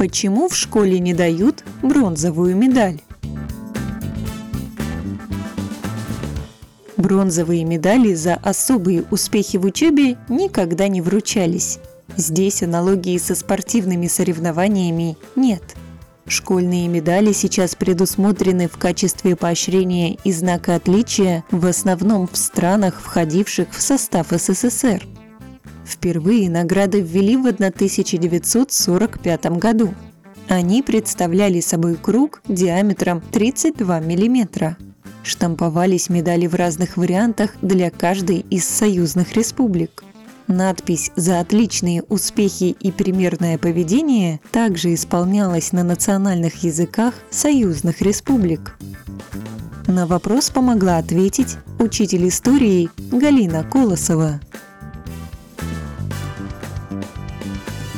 Почему в школе не дают бронзовую медаль? Бронзовые медали за особые успехи в учебе никогда не вручались. Здесь аналогии со спортивными соревнованиями нет. Школьные медали сейчас предусмотрены в качестве поощрения и знака отличия в основном в странах, входивших в состав СССР. Впервые награды ввели в 1945 году. Они представляли собой круг диаметром 32 миллиметра штамповались медали в разных вариантах для каждой из союзных республик. Надпись «За отличные успехи и примерное поведение» также исполнялась на национальных языках союзных республик. На вопрос помогла ответить учитель истории Галина Колосова. Bye.